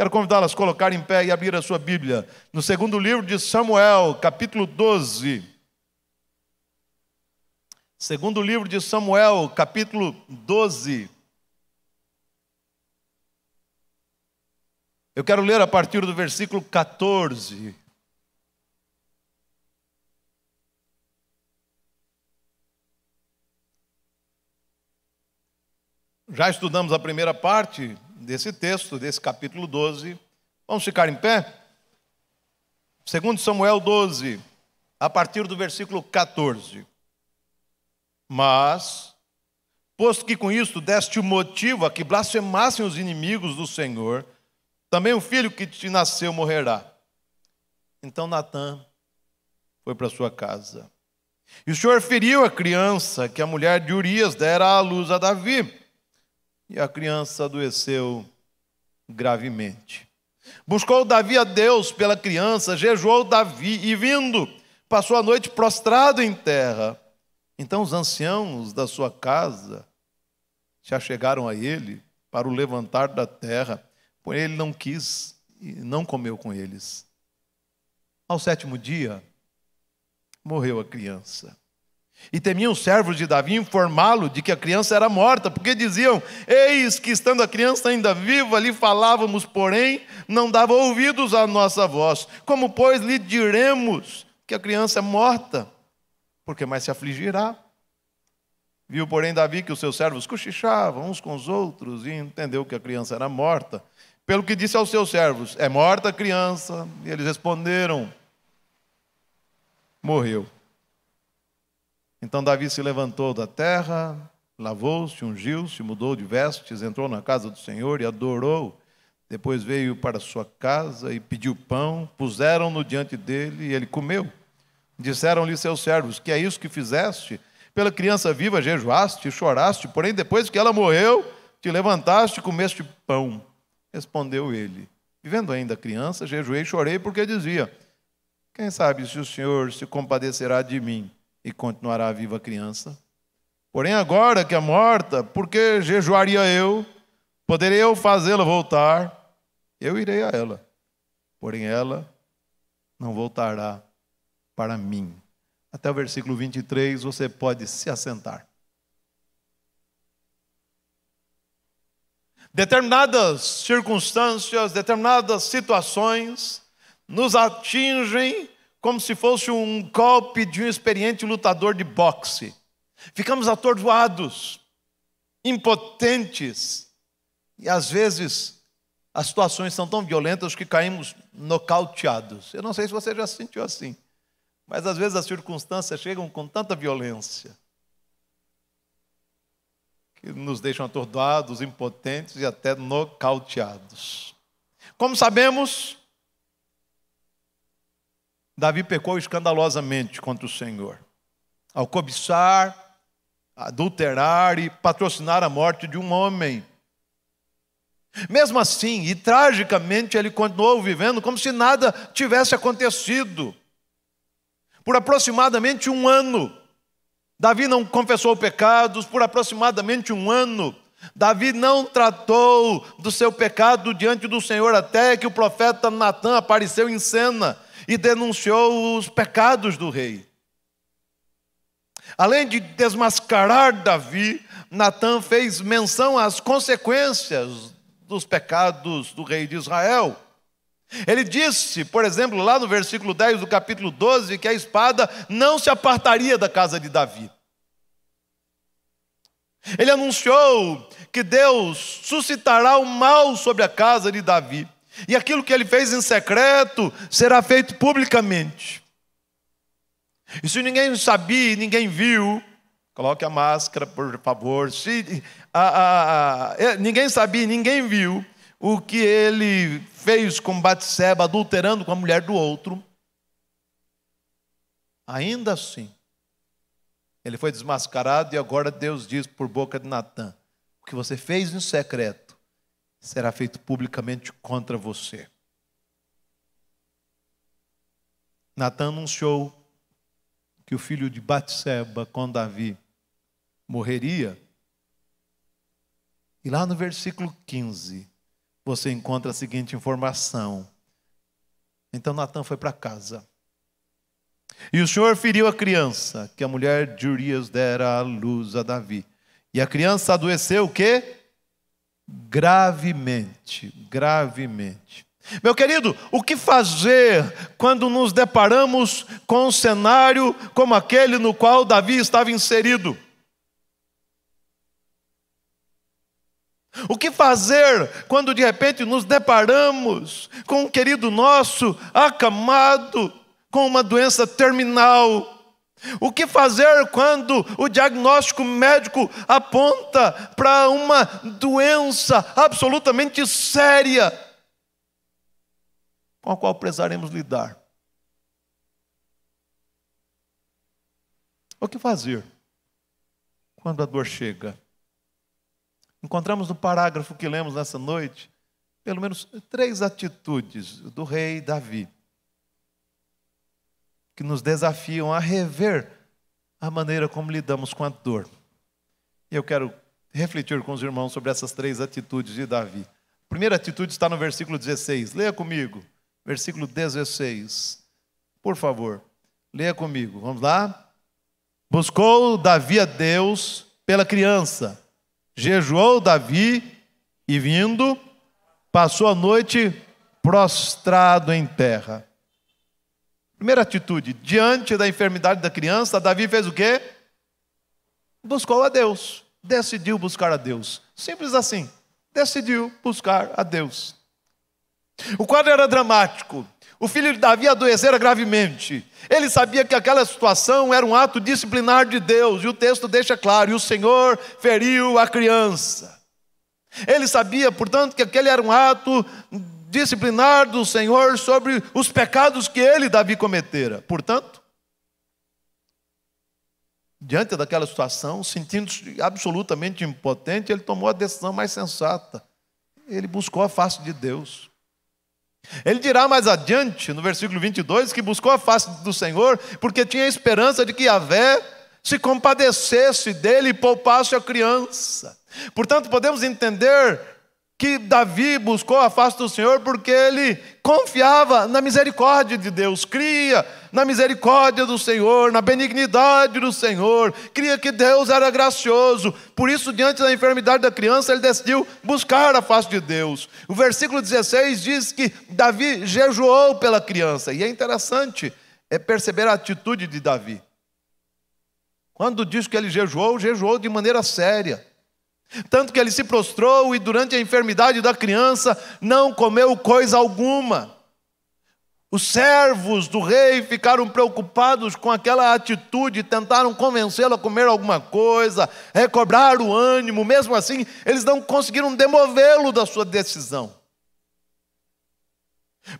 Quero convidá-las a colocar em pé e abrir a sua Bíblia no segundo livro de Samuel, capítulo 12. Segundo livro de Samuel, capítulo 12. Eu quero ler a partir do versículo 14. Já estudamos a primeira parte desse texto, desse capítulo 12. Vamos ficar em pé? Segundo Samuel 12, a partir do versículo 14. Mas, posto que com isto deste o motivo a que blasfemassem os inimigos do Senhor, também o filho que te nasceu morrerá. Então Natã foi para sua casa. E o Senhor feriu a criança que a mulher de Urias dera à luz a Davi e a criança adoeceu gravemente. Buscou Davi a Deus pela criança, jejuou Davi e, vindo, passou a noite prostrado em terra. Então os anciãos da sua casa se achegaram a ele para o levantar da terra, porém ele não quis e não comeu com eles. Ao sétimo dia, morreu a criança. E temiam os servos de Davi informá-lo de que a criança era morta, porque diziam: Eis que estando a criança ainda viva, lhe falávamos, porém não dava ouvidos à nossa voz. Como, pois, lhe diremos que a criança é morta? Porque mais se afligirá. Viu, porém, Davi que os seus servos cochichavam uns com os outros e entendeu que a criança era morta. Pelo que disse aos seus servos: É morta a criança. E eles responderam: Morreu. Então Davi se levantou da terra, lavou-se, ungiu-se, mudou de vestes, entrou na casa do Senhor e adorou. Depois veio para sua casa e pediu pão, puseram-no diante dele e ele comeu. Disseram-lhe seus servos: Que é isso que fizeste? Pela criança viva jejuaste e choraste, porém depois que ela morreu, te levantaste e comeste pão. Respondeu ele: Vivendo ainda criança, jejuei e chorei porque dizia: Quem sabe se o Senhor se compadecerá de mim e continuará viva a criança. Porém, agora que é morta, por que jejuaria eu? Poderia eu fazê-la voltar? Eu irei a ela. Porém, ela não voltará para mim. Até o versículo 23, você pode se assentar. Determinadas circunstâncias, determinadas situações nos atingem como se fosse um golpe de um experiente lutador de boxe. Ficamos atordoados, impotentes, e às vezes as situações são tão violentas que caímos nocauteados. Eu não sei se você já se sentiu assim, mas às vezes as circunstâncias chegam com tanta violência que nos deixam atordoados, impotentes e até nocauteados. Como sabemos, Davi pecou escandalosamente contra o Senhor, ao cobiçar, adulterar e patrocinar a morte de um homem. Mesmo assim, e tragicamente, ele continuou vivendo como se nada tivesse acontecido. Por aproximadamente um ano, Davi não confessou pecados, por aproximadamente um ano, Davi não tratou do seu pecado diante do Senhor, até que o profeta Natan apareceu em cena e denunciou os pecados do rei. Além de desmascarar Davi, Natan fez menção às consequências dos pecados do rei de Israel. Ele disse, por exemplo, lá no versículo 10 do capítulo 12, que a espada não se apartaria da casa de Davi. Ele anunciou que Deus suscitará o mal sobre a casa de Davi. E aquilo que ele fez em secreto será feito publicamente. E se ninguém sabia, ninguém viu, coloque a máscara, por favor. Se a, a, a, é, ninguém sabia, ninguém viu o que ele fez com Batseba, adulterando com a mulher do outro. Ainda assim, ele foi desmascarado e agora Deus diz por boca de Natã: o que você fez em secreto será feito publicamente contra você. Natan anunciou que o filho de Batseba com Davi morreria. E lá no versículo 15, você encontra a seguinte informação. Então Natan foi para casa. E o Senhor feriu a criança, que a mulher de Urias dera à luz a Davi. E a criança adoeceu o quê? Gravemente, gravemente. Meu querido, o que fazer quando nos deparamos com um cenário como aquele no qual Davi estava inserido? O que fazer quando de repente nos deparamos com um querido nosso acamado com uma doença terminal? O que fazer quando o diagnóstico médico aponta para uma doença absolutamente séria com a qual precisaremos lidar? O que fazer quando a dor chega? Encontramos no parágrafo que lemos nessa noite, pelo menos três atitudes do rei Davi, que nos desafiam a rever a maneira como lidamos com a dor. E eu quero refletir com os irmãos sobre essas três atitudes de Davi. A primeira atitude está no versículo 16. Leia comigo. Versículo 16. Por favor, leia comigo. Vamos lá? Buscou Davi a Deus pela criança Jejuou Davi e vindo, passou a noite prostrado em terra. Primeira atitude, diante da enfermidade da criança, Davi fez o quê? Buscou a Deus, decidiu buscar a Deus. Simples assim, decidiu buscar a Deus. O quadro era dramático. O filho de Davi adoecera gravemente. Ele sabia que aquela situação era um ato disciplinar de Deus, e o texto deixa claro: e o Senhor feriu a criança. Ele sabia, portanto, que aquele era um ato disciplinar do Senhor sobre os pecados que ele, Davi, cometera. Portanto, diante daquela situação, sentindo-se absolutamente impotente, ele tomou a decisão mais sensata. Ele buscou a face de Deus. Ele dirá mais adiante, no versículo 22, que buscou a face do Senhor porque tinha esperança de que Yahvé se compadecesse dele e poupasse a criança. Portanto, podemos entender que Davi buscou a face do Senhor porque ele confiava na misericórdia de Deus, cria na misericórdia do Senhor, na benignidade do Senhor, cria que Deus era gracioso. Por isso, diante da enfermidade da criança, ele decidiu buscar a face de Deus. O versículo 16 diz que Davi jejuou pela criança, e é interessante é perceber a atitude de Davi. Quando diz que ele jejuou, jejuou de maneira séria. Tanto que ele se prostrou e durante a enfermidade da criança não comeu coisa alguma. Os servos do rei ficaram preocupados com aquela atitude, tentaram convencê-lo a comer alguma coisa, recobrar o ânimo, mesmo assim, eles não conseguiram demovê-lo da sua decisão.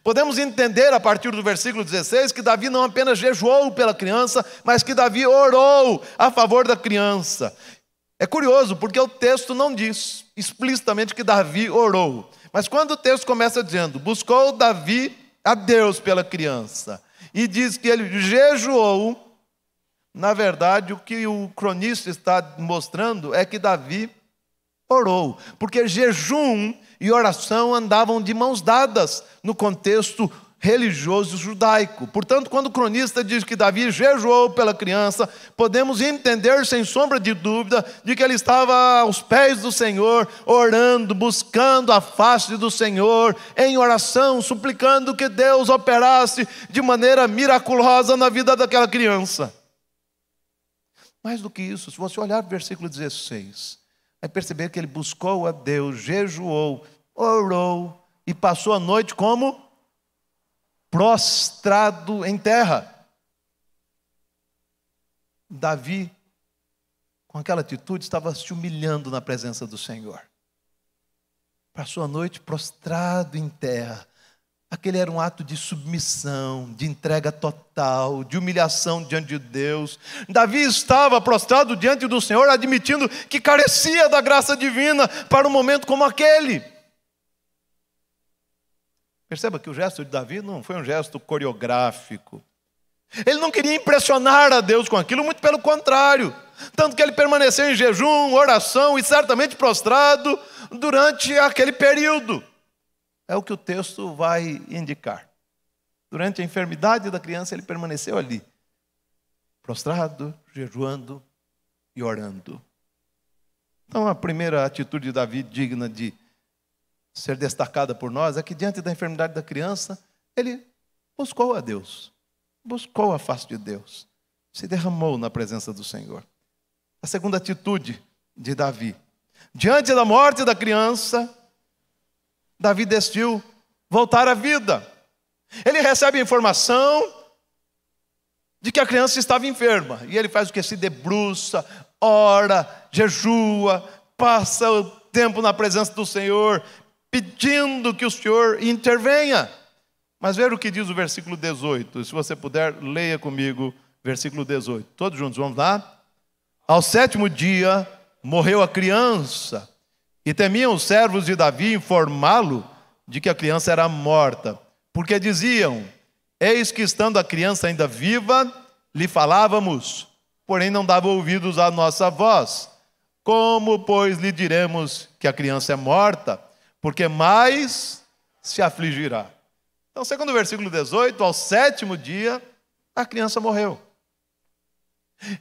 Podemos entender a partir do versículo 16 que Davi não apenas jejuou pela criança, mas que Davi orou a favor da criança. É curioso, porque o texto não diz explicitamente que Davi orou. Mas quando o texto começa dizendo, buscou Davi a Deus pela criança, e diz que ele jejuou, na verdade, o que o cronista está mostrando é que Davi orou, porque jejum e oração andavam de mãos dadas no contexto religioso judaico. Portanto, quando o cronista diz que Davi jejuou pela criança, podemos entender sem sombra de dúvida de que ele estava aos pés do Senhor, orando, buscando a face do Senhor, em oração, suplicando que Deus operasse de maneira miraculosa na vida daquela criança. Mais do que isso, se você olhar o versículo 16, vai perceber que ele buscou a Deus, jejuou, orou e passou a noite como prostrado em terra. Davi, com aquela atitude, estava se humilhando na presença do Senhor. Passou a noite prostrado em terra. Aquele era um ato de submissão, de entrega total, de humilhação diante de Deus. Davi estava prostrado diante do Senhor, admitindo que carecia da graça divina para um momento como aquele. Perceba que o gesto de Davi não foi um gesto coreográfico. Ele não queria impressionar a Deus com aquilo, muito pelo contrário. Tanto que ele permaneceu em jejum, oração e certamente prostrado durante aquele período. é o que o texto vai indicar. Durante a enfermidade da criança, ele permaneceu ali, prostrado, jejuando e orando. Então, a primeira atitude de Davi digna de ser destacada por nós é que, diante da enfermidade da criança, ele buscou a Deus, buscou a face de Deus, se derramou na presença do Senhor. A segunda atitude de Davi, diante da morte da criança, Davi decidiu voltar à vida. Ele recebe a informação de que a criança estava enferma. E ele faz o que? Se debruça, ora, jejua, passa o tempo na presença do Senhor, pedindo que o Senhor intervenha. Mas veja o que diz o versículo 18. Se você puder, leia comigo, versículo 18. Todos juntos, vamos lá? Ao sétimo dia morreu a criança, e temiam os servos de Davi informá-lo de que a criança era morta, porque diziam: Eis que estando a criança ainda viva, lhe falávamos, porém não dava ouvidos à nossa voz. Como, pois, lhe diremos que a criança é morta? Porque mais se afligirá. Então, segundo o versículo 18, ao sétimo dia, a criança morreu.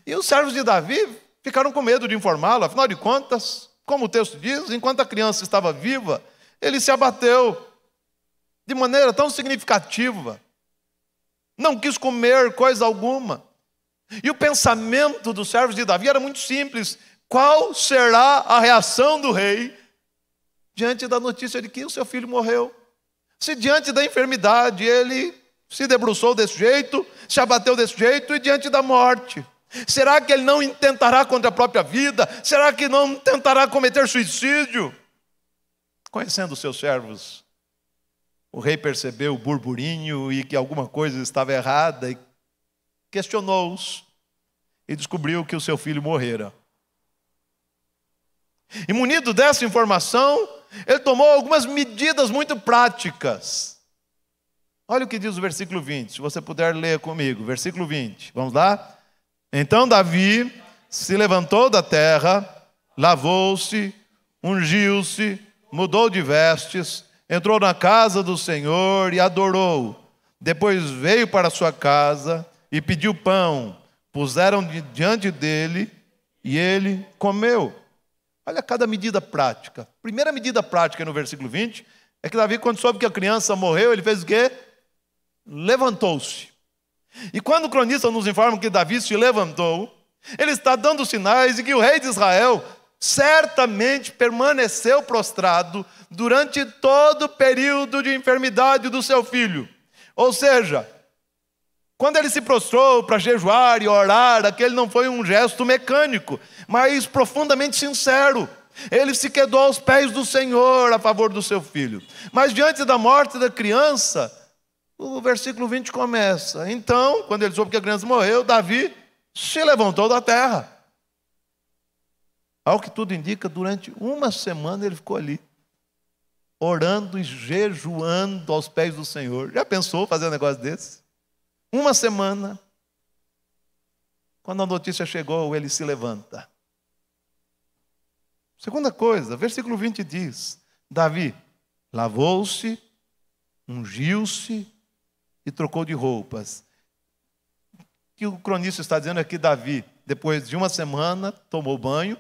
E os servos de Davi ficaram com medo de informá-lo, afinal de contas, como o texto diz, enquanto a criança estava viva, ele se abateu de maneira tão significativa, não quis comer coisa alguma. E o pensamento dos servos de Davi era muito simples: qual será a reação do rei diante da notícia de que o seu filho morreu? Se diante da enfermidade ele se debruçou desse jeito, se abateu desse jeito e diante da morte. Será que ele não intentará contra a própria vida? Será que não tentará cometer suicídio? Conhecendo os seus servos, o rei percebeu o burburinho e que alguma coisa estava errada e questionou-os e descobriu que o seu filho morrera. E munido dessa informação, ele tomou algumas medidas muito práticas. Olha o que diz o versículo 20, se você puder ler comigo, versículo 20. Vamos lá? Então Davi se levantou da terra, lavou-se, ungiu-se, mudou de vestes, entrou na casa do Senhor e adorou. Depois veio para sua casa e pediu pão. Puseram diante dele e ele comeu. Olha cada medida prática. Primeira medida prática no versículo 20 é que Davi, quando soube que a criança morreu, ele fez o quê? Levantou-se. E quando o cronista nos informa que Davi se levantou, ele está dando sinais de que o rei de Israel certamente permaneceu prostrado durante todo o período de enfermidade do seu filho. Ou seja, quando ele se prostrou para jejuar e orar, aquele não foi um gesto mecânico, mas profundamente sincero. Ele se quedou aos pés do Senhor a favor do seu filho. Mas diante da morte da criança, o versículo 20 começa. Então, quando ele soube que a criança morreu, Davi se levantou da terra. Ao que tudo indica, durante uma semana ele ficou ali, orando e jejuando aos pés do Senhor. Já pensou fazer um negócio desse? Uma semana. Quando a notícia chegou, ele se levanta. Segunda coisa, versículo 20 diz: Davi lavou-se, ungiu-se e trocou de roupas. O que o cronista está dizendo é que Davi, depois de uma semana, tomou banho,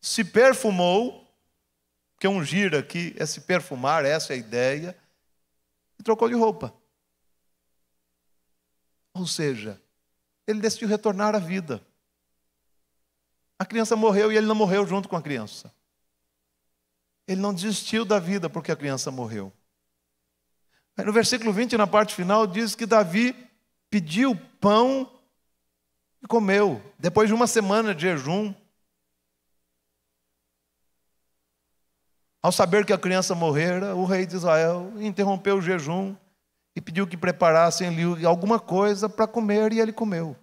se perfumou, porque ungir aqui é se perfumar, essa é a ideia, e trocou de roupa. Ou seja, ele decidiu retornar à vida. A criança morreu e ele não morreu junto com a criança. Ele não desistiu da vida porque a criança morreu. Aí no versículo 20, na parte final, diz que Davi pediu pão e comeu. Depois de uma semana de jejum, ao saber que a criança morrera, o rei de Israel interrompeu o jejum e pediu que preparassem ali alguma coisa para comer, e ele comeu.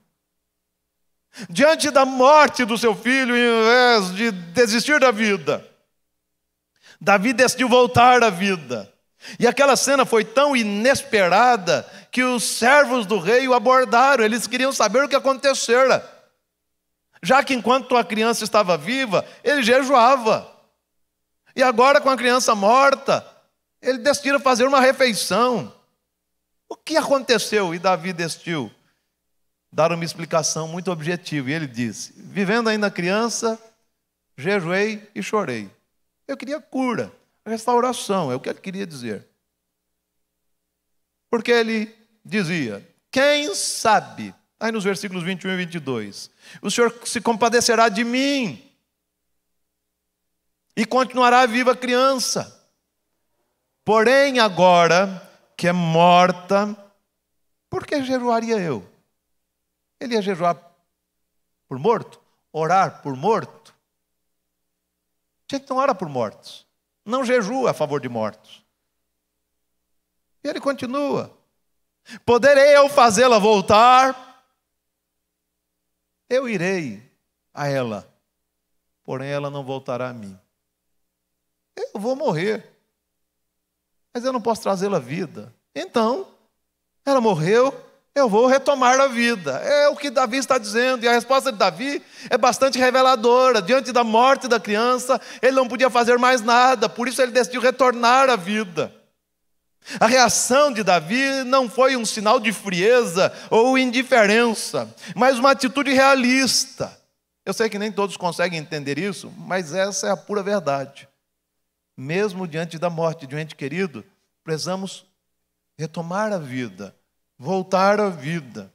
Diante da morte do seu filho, em vez de desistir da vida, Davi decidiu voltar à vida. E aquela cena foi tão inesperada que os servos do rei o abordaram, eles queriam saber o que acontecera. Já que enquanto a criança estava viva, ele jejuava. E agora, com a criança morta, Ele decidiu fazer uma refeição. O que aconteceu? E Davi decidiu dar uma explicação muito objetiva. E ele disse: Vivendo ainda criança, jejuei e chorei. Eu queria cura, restauração, é o que ele queria dizer. Porque ele dizia: Quem sabe, aí nos versículos 21 e 22, o Senhor se compadecerá de mim e continuará viva a criança. Porém, agora que é morta, por que jejuaria eu? Ele ia jejuar por morto? Orar por morto? Gente, não ora por mortos. Não jejua a favor de mortos. E ele continua: Poderei eu fazê-la voltar? Eu irei a ela, porém ela não voltará a mim. Eu vou morrer, mas eu não posso trazê-la à vida. Então, ela morreu, eu vou retomar a vida. É o que Davi está dizendo, e a resposta de Davi é bastante reveladora. Diante da morte da criança, ele não podia fazer mais nada, por isso ele decidiu retornar à vida. A reação de Davi não foi um sinal de frieza ou indiferença, mas uma atitude realista. Eu sei que nem todos conseguem entender isso, mas essa é a pura verdade. Mesmo diante da morte de um ente querido, precisamos retomar a vida, voltar à vida.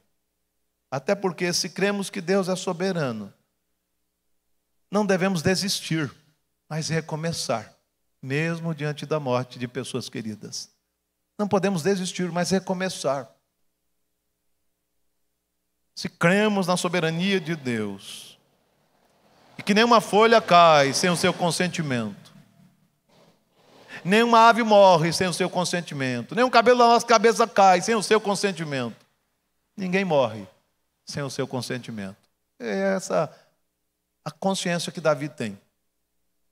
Até porque, se cremos que Deus é soberano, não devemos desistir, mas recomeçar, mesmo diante da morte de pessoas queridas. Não podemos desistir, mas recomeçar. Se cremos na soberania de Deus, e que nenhuma folha cai sem o seu consentimento, nenhuma ave morre sem o seu consentimento, nenhum cabelo da nossa cabeça cai sem o seu consentimento, ninguém morre sem o seu consentimento. É essa a consciência que Davi tem.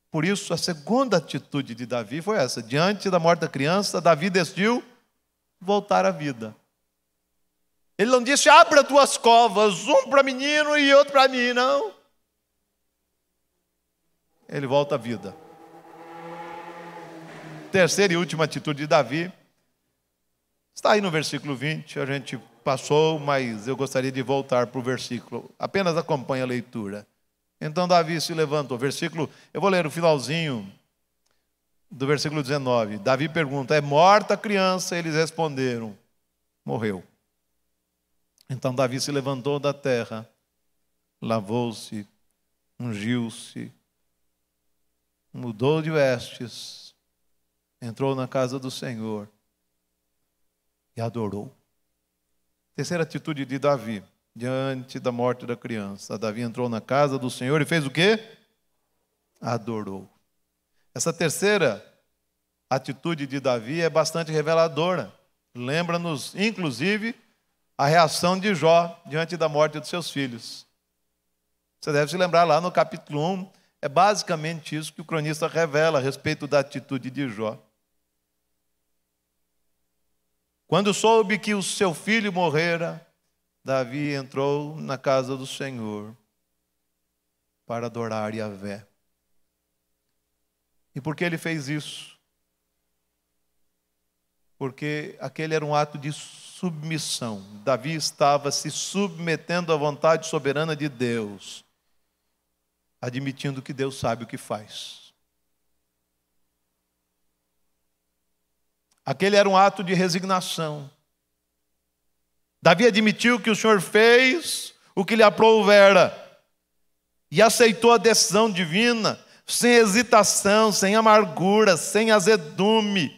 Por isso, a segunda atitude de Davi foi essa: diante da morte da criança, Davi decidiu voltar à vida. Ele não disse, abra duas covas, um para menino e outro para mim, não. Ele volta à vida. Terceira e última atitude de Davi está aí no versículo 20. A gente passou, mas eu gostaria de voltar para o versículo. Apenas acompanhe a leitura. Então Davi se levantou. Versículo, eu vou ler o finalzinho do versículo 19. Davi pergunta: É morta a criança? Eles responderam: Morreu. Então Davi se levantou da terra, lavou-se, ungiu-se, mudou de vestes, entrou na casa do Senhor e adorou. Terceira atitude de Davi diante da morte da criança. Davi entrou na casa do Senhor e fez o quê? Adorou. Essa terceira atitude de Davi é bastante reveladora. Lembra-nos, inclusive, a reação de Jó diante da morte dos seus filhos. Você deve se lembrar lá no capítulo 1, é basicamente isso que o cronista revela a respeito da atitude de Jó. Quando soube que o seu filho morrera, Davi entrou na casa do Senhor para adorar Yahvé. E por que ele fez isso? Porque aquele era um ato de submissão. Davi estava se submetendo à vontade soberana de Deus, admitindo que Deus sabe o que faz. Aquele era um ato de resignação. Davi admitiu que o Senhor fez o que lhe aprovera e aceitou a decisão divina sem hesitação, sem amargura, sem azedume.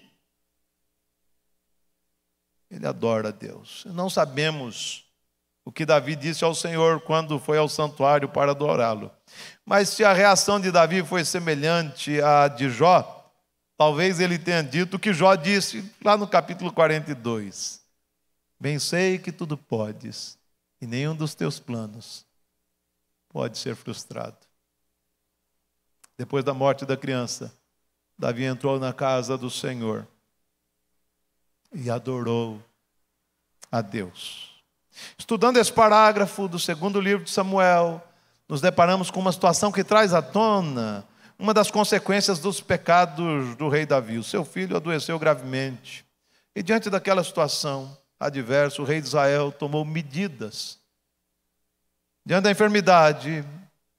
Ele adora Deus. Não sabemos o que Davi disse ao Senhor quando foi ao santuário para adorá-lo. Mas se a reação de Davi foi semelhante à de Jó, talvez ele tenha dito o que Jó disse lá no capítulo 42. Bem sei que tudo podes, e nenhum dos teus planos pode ser frustrado. Depois da morte da criança, Davi entrou na casa do Senhor e adorou a Deus. Estudando esse parágrafo do segundo livro de Samuel, nos deparamos com uma situação que traz à tona uma das consequências dos pecados do rei Davi. O seu filho adoeceu gravemente. E diante daquela situação adversa, o rei de Israel tomou medidas. Diante da enfermidade,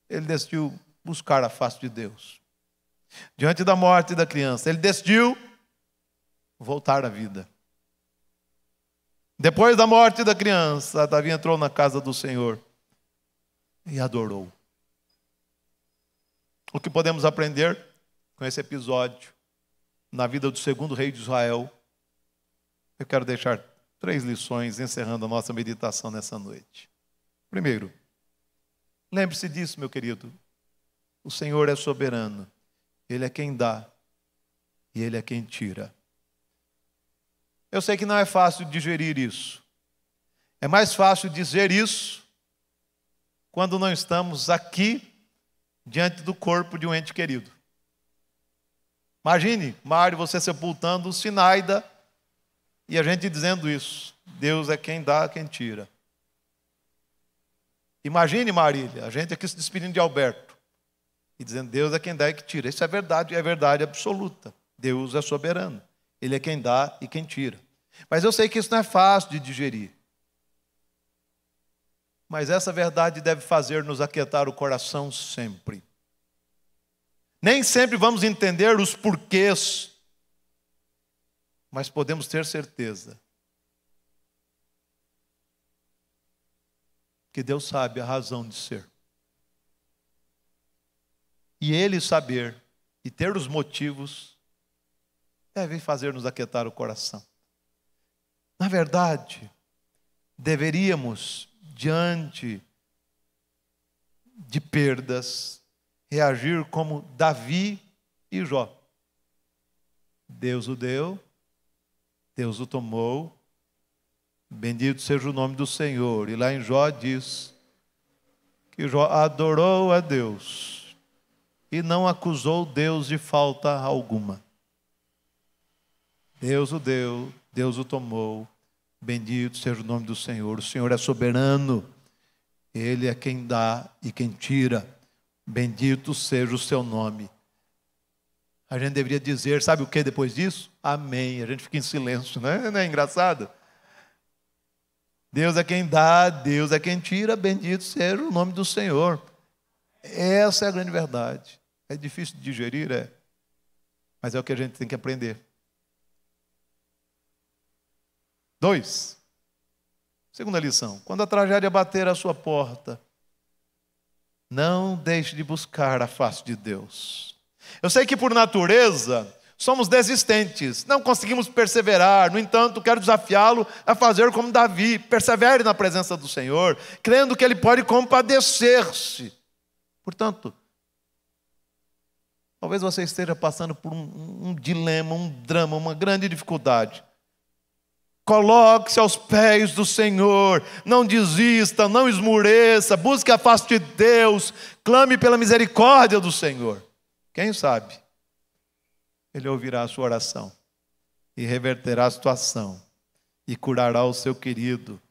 ele decidiu buscar a face de Deus. Diante da morte da criança, ele decidiu voltar à vida. Depois da morte da criança, Davi entrou na casa do Senhor e adorou. O que podemos aprender com esse episódio na vida do segundo rei de Israel? Eu quero deixar três lições encerrando a nossa meditação nessa noite. Primeiro, lembre-se disso, meu querido. O Senhor é soberano. Ele é quem dá e ele é quem tira. Eu sei que não é fácil digerir isso. É mais fácil dizer isso quando não estamos aqui diante do corpo de um ente querido. Imagine, Mário, você sepultando o Sinaida e a gente dizendo isso. Deus é quem dá, quem tira. Imagine, Marília, a gente aqui se despedindo de Alberto e dizendo: Deus é quem dá e que tira. Isso é verdade, é verdade absoluta. Deus é soberano. Ele é quem dá e quem tira. Mas eu sei que isso não é fácil de digerir. Mas essa verdade deve fazer-nos aquietar o coração sempre. Nem sempre vamos entender os porquês, mas podemos ter certeza que Deus sabe a razão de ser. E Ele saber e ter os motivos deve fazer-nos aquietar o coração. Na verdade, deveríamos diante de perdas, reagir como Davi e Jó. Deus o deu, Deus o tomou, bendito seja o nome do Senhor. E lá em Jó diz que Jó adorou a Deus e não acusou Deus de falta alguma. Deus o deu, Deus o tomou, Bendito seja o nome do Senhor. O Senhor é soberano. Ele é quem dá e quem tira. Bendito seja o seu nome. A gente deveria dizer, sabe o que depois disso? Amém. A gente fica em silêncio, né? Não é engraçado? Deus é quem dá, Deus é quem tira, bendito seja o nome do Senhor. Essa é a grande verdade. É difícil de digerir, é. Mas é o que a gente tem que aprender. Dois. Segunda lição: quando a tragédia bater à sua porta, não deixe de buscar a face de Deus. Eu sei que por natureza somos desistentes, não conseguimos perseverar, no entanto, quero desafiá-lo a fazer como Davi: persevere na presença do Senhor, crendo que Ele pode compadecer-se. Portanto, talvez você esteja passando por um, um dilema, um drama, uma grande dificuldade. Coloque-se aos pés do Senhor, não desista, não esmureça, busque a face de Deus, clame pela misericórdia do Senhor. Quem sabe, Ele ouvirá a sua oração e reverterá a situação, e curará o seu querido,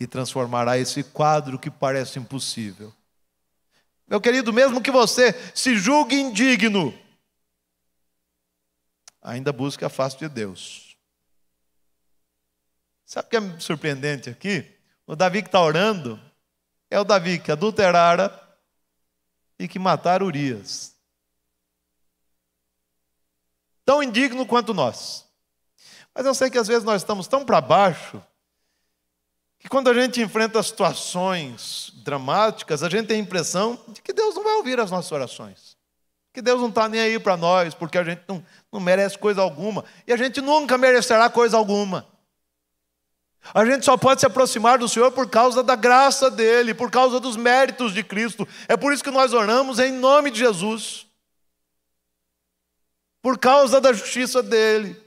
e transformará esse quadro que parece impossível. Meu querido, mesmo que você se julgue indigno, ainda busque a face de Deus Sabe o que é surpreendente aqui? O Davi que está orando é o Davi que adulterara e que matara Urias. Tão indigno quanto nós. Mas eu sei que às vezes nós estamos tão para baixo que quando a gente enfrenta situações dramáticas, a gente tem a impressão de que Deus não vai ouvir as nossas orações. Que Deus não está nem aí para nós, porque a gente não, não merece coisa alguma. E a gente nunca merecerá coisa alguma. A gente só pode se aproximar do Senhor por causa da graça dele, por causa dos méritos de Cristo. É por isso que nós oramos em nome de Jesus. Por causa da justiça dele.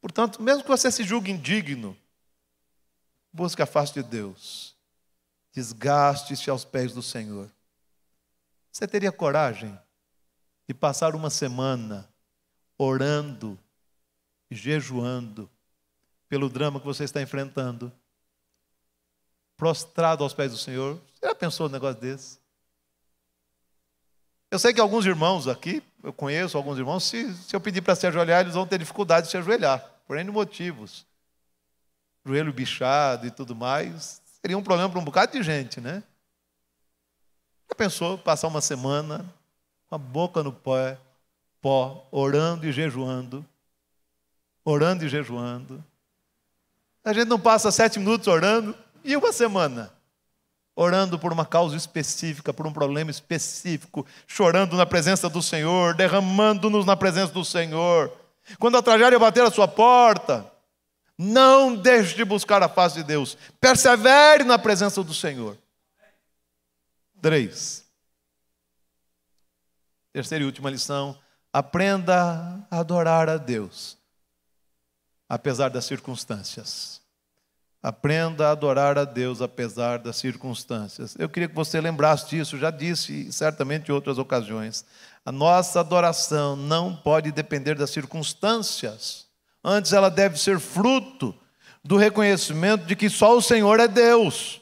Portanto, mesmo que você se julgue indigno, busque a face de Deus. Desgaste-se aos pés do Senhor. Você teria coragem de passar uma semana orando jejuando pelo drama que você está enfrentando, prostrado aos pés do Senhor. Você já pensou num negócio desse? Eu sei que alguns irmãos aqui, eu conheço alguns irmãos, se, se eu pedir para se ajoelhar, eles vão ter dificuldade de se ajoelhar, por N motivos. Joelho bichado e tudo mais. Seria um problema para um bocado de gente, né? Já pensou passar uma semana com a boca no pó, pó, orando e jejuando, orando e jejuando. A gente não passa sete minutos orando e uma semana orando por uma causa específica, por um problema específico, chorando na presença do Senhor, derramando-nos na presença do Senhor. Quando a tragédia bater a sua porta, não deixe de buscar a face de Deus, persevere na presença do Senhor. Três. Terceira e última lição: aprenda a adorar a Deus, apesar das circunstâncias. Aprenda a adorar a Deus apesar das circunstâncias. Eu queria que você lembrasse disso, já disse certamente em outras ocasiões. A nossa adoração não pode depender das circunstâncias. Antes, ela deve ser fruto do reconhecimento de que só o Senhor é Deus.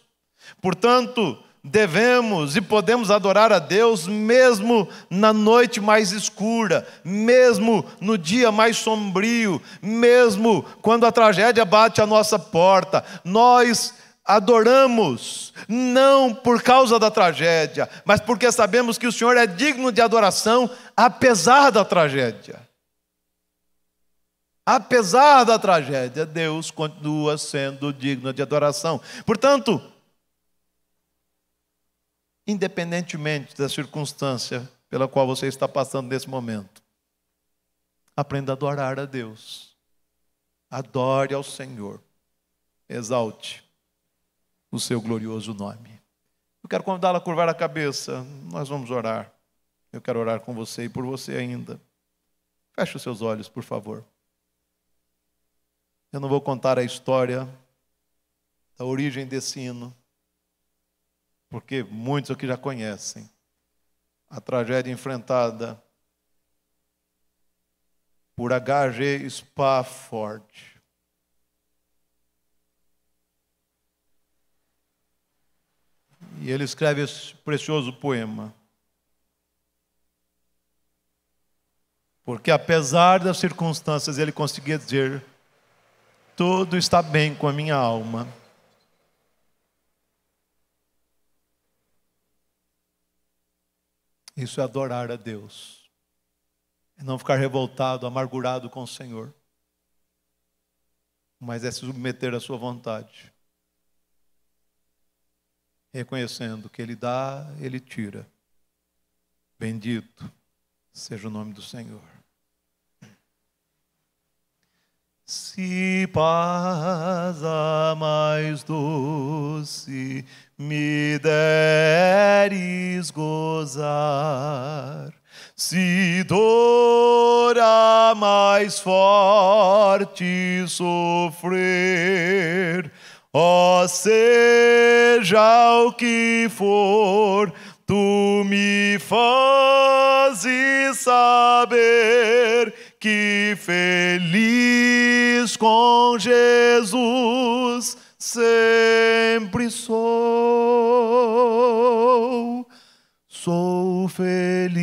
Portanto, devemos e podemos adorar a Deus mesmo na noite mais escura, mesmo no dia mais sombrio, mesmo quando a tragédia bate à nossa porta. Nós adoramos não por causa da tragédia, mas porque sabemos que o Senhor é digno de adoração apesar da tragédia. Apesar da tragédia, Deus continua sendo digno de adoração. Portanto, independentemente da circunstância pela qual você está passando nesse momento. Aprenda a adorar a Deus. Adore ao Senhor. Exalte o seu glorioso nome. Eu quero convidá-la a curvar a cabeça. Nós vamos orar. Eu quero orar com você e por você ainda. Feche os seus olhos, por favor. Eu não vou contar a história da origem desse hino porque muitos aqui já conhecem a tragédia enfrentada por H.G. Spafford. E ele escreve esse precioso poema. Porque apesar das circunstâncias, ele conseguia dizer: tudo está bem com a minha alma. Isso é adorar a Deus. É não ficar revoltado, amargurado com o Senhor. Mas é se submeter à sua vontade. Reconhecendo que Ele dá, Ele tira. Bendito seja o nome do Senhor. Se paz a mais doce me deres gozar, se dor a mais forte sofrer, ó seja o que for, tu me fazes saber que feliz com Jesus sempre sou. Sou feliz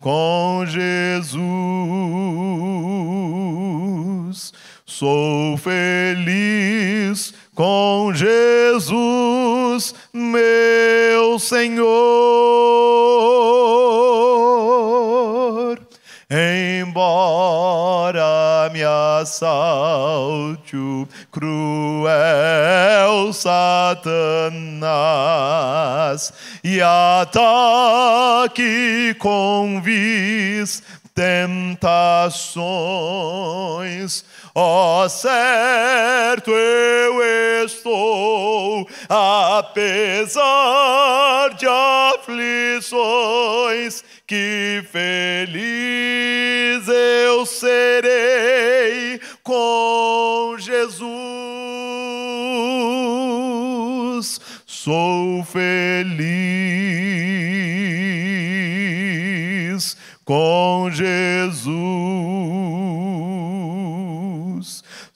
com Jesus. Sou feliz com Jesus, meu Senhor. Assalte cruel Satanás. E ataque com vis tentações, ó oh, certo eu estou, apesar de aflições, que feliz eu serei com Jesus. Sou feliz com Jesus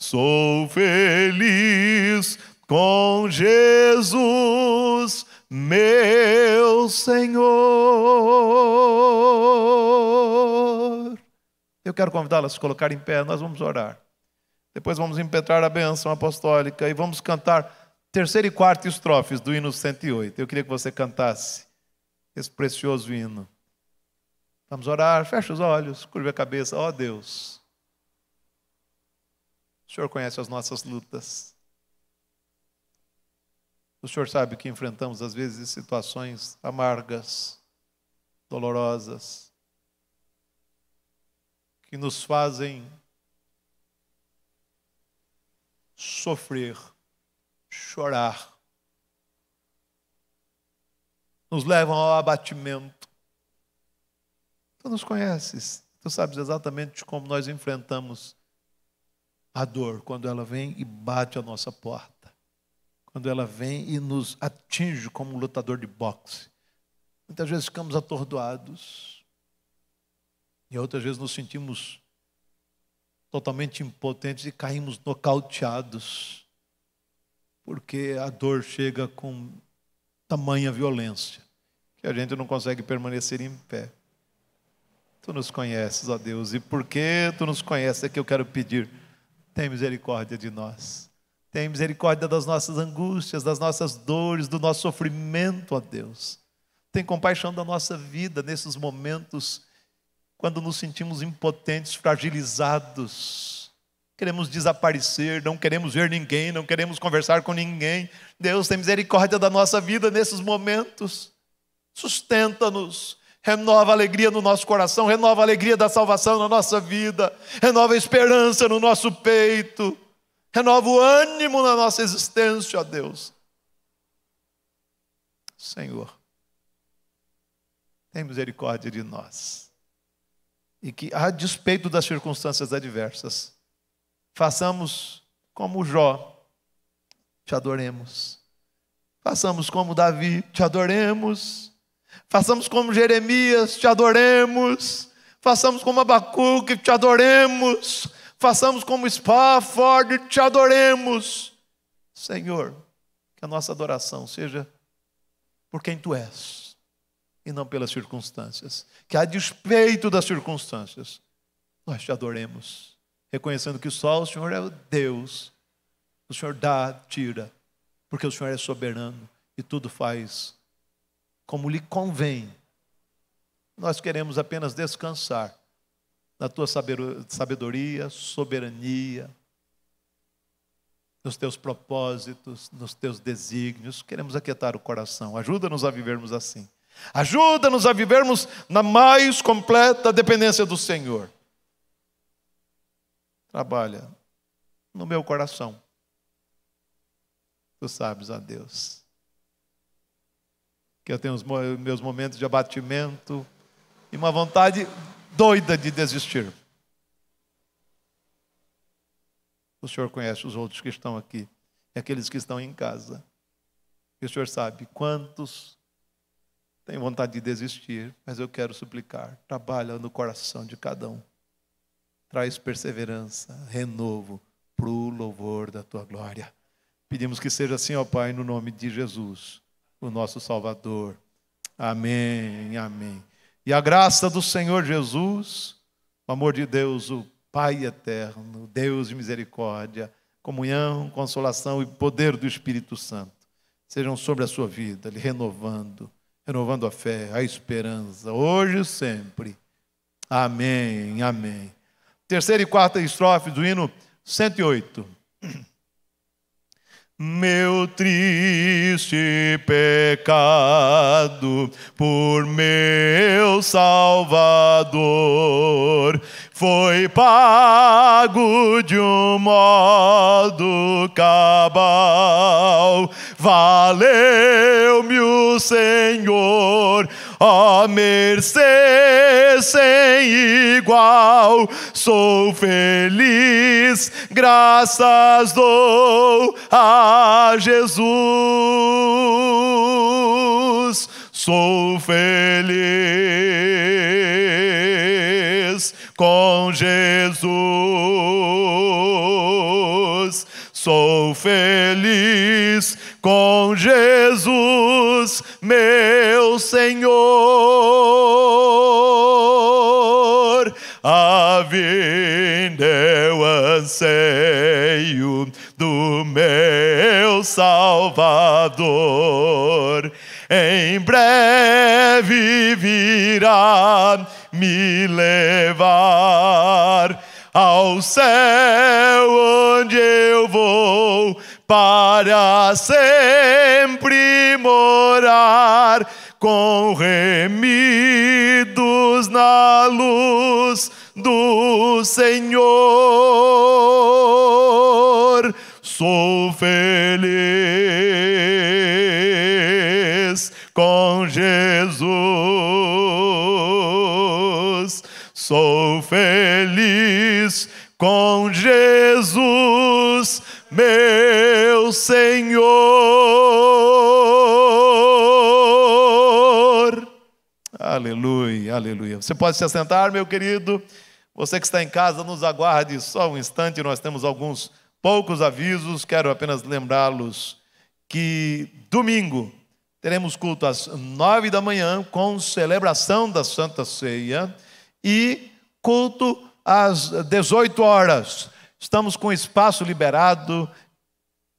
Sou feliz com Jesus, meu Senhor. Eu quero convidá-las a se colocar em pé, nós vamos orar. Depois vamos impetrar a bênção apostólica e vamos cantar terceira e quarta estrofes do hino 108. Eu queria que você cantasse esse precioso hino. Vamos orar, fecha os olhos, curva a cabeça, ó oh, Deus. O Senhor conhece as nossas lutas. O Senhor sabe que enfrentamos às vezes situações amargas, dolorosas, que nos fazem sofrer, chorar, nos levam ao abatimento. Tu nos conheces, tu sabes exatamente como nós enfrentamos a dor quando ela vem e bate a nossa porta, quando ela vem e nos atinge como um lutador de boxe. Muitas vezes ficamos atordoados e outras vezes nos sentimos totalmente impotentes e caímos nocauteados, porque a dor chega com tamanha violência que a gente não consegue permanecer em pé. Tu nos conheces, ó Deus, e porque tu nos conheces é que eu quero pedir tem misericórdia de nós. Tem misericórdia das nossas angústias, das nossas dores, do nosso sofrimento, ó Deus. Tem compaixão da nossa vida nesses momentos quando nos sentimos impotentes, fragilizados. Queremos desaparecer, não queremos ver ninguém, não queremos conversar com ninguém. Deus tem misericórdia da nossa vida nesses momentos. Sustenta-nos, renova a alegria no nosso coração, renova a alegria da salvação na nossa vida, renova a esperança no nosso peito, renova o ânimo na nossa existência, ó Deus. Senhor, tem misericórdia de nós. E que, a despeito das circunstâncias adversas, façamos como Jó, te adoremos. Façamos como Davi, te adoremos Façamos como Jeremias, te adoremos. Façamos como Abacuque, te adoremos. Façamos como Spafford, te adoremos. Senhor, que a nossa adoração seja por quem tu és e não pelas circunstâncias. Que a despeito das circunstâncias, nós te adoremos, reconhecendo que só o Senhor é o Deus. O Senhor dá, tira, porque o Senhor é soberano e tudo faz como lhe convém. Nós queremos apenas descansar na tua sabedoria, soberania, nos teus propósitos, nos teus desígnios. Queremos aquietar o coração. Ajuda-nos a vivermos assim. Ajuda-nos a vivermos na mais completa dependência do Senhor. Trabalha no meu coração. Tu sabes, a Deus que eu tenho os meus momentos de abatimento e uma vontade doida de desistir. O Senhor conhece os outros que estão aqui e aqueles que estão em casa. E o Senhor sabe quantos têm vontade de desistir, mas eu quero suplicar, trabalha no coração de cada um. Traz perseverança, renovo para o louvor da tua glória. Pedimos que seja assim, ó Pai, no nome de Jesus o nosso Salvador. Amém, amém. E a graça do Senhor Jesus, o amor de Deus, o Pai eterno, Deus de misericórdia, comunhão, consolação e poder do Espírito Santo sejam sobre a sua vida, lhe renovando, renovando a fé, a esperança, hoje e sempre. Amém, amém. Terceira e quarta estrofe do hino 108 meu triste pecado por meu Salvador foi pago de um modo cabal. Valeu-me o Senhor, ó mercê sem igual. Sou feliz, graças dou a Jesus. Sou feliz com Jesus. feliz com Jesus, meu Senhor. A vinda o anseio do meu Salvador. Em breve virá me levar ao céu onde eu vou para sempre morar com remidos na luz do Senhor. Sou feliz com Jesus. Sou feliz com Aleluia, aleluia. Você pode se assentar, meu querido. Você que está em casa, nos aguarde só um instante, nós temos alguns poucos avisos. Quero apenas lembrá-los que domingo teremos culto às nove da manhã com celebração da Santa Ceia e culto às 18 horas. Estamos com espaço liberado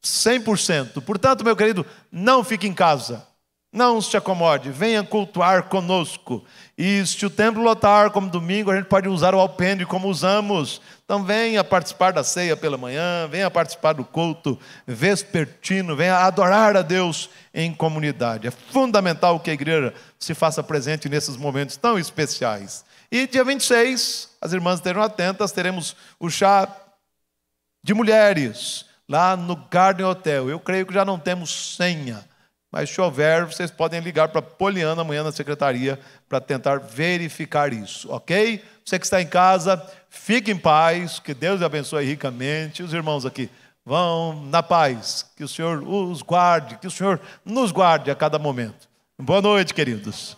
100%. Portanto, meu querido, não fique em casa. Não se acomode, venha cultuar conosco. E se o templo lotar como domingo, a gente pode usar o alpendre como usamos. Então venha participar da ceia pela manhã, venha participar do culto vespertino, venha adorar a Deus em comunidade. É fundamental que a igreja se faça presente nesses momentos tão especiais. E dia 26, as irmãs estejam atentas, teremos o chá de mulheres lá no Garden Hotel. Eu creio que já não temos senha, mas se houver, vocês podem ligar para Poliana amanhã na secretaria para tentar verificar isso, ok? Você que está em casa, fique em paz, que Deus abençoe ricamente. Os irmãos aqui vão na paz, que o Senhor os guarde, que o Senhor nos guarde a cada momento. Boa noite, queridos.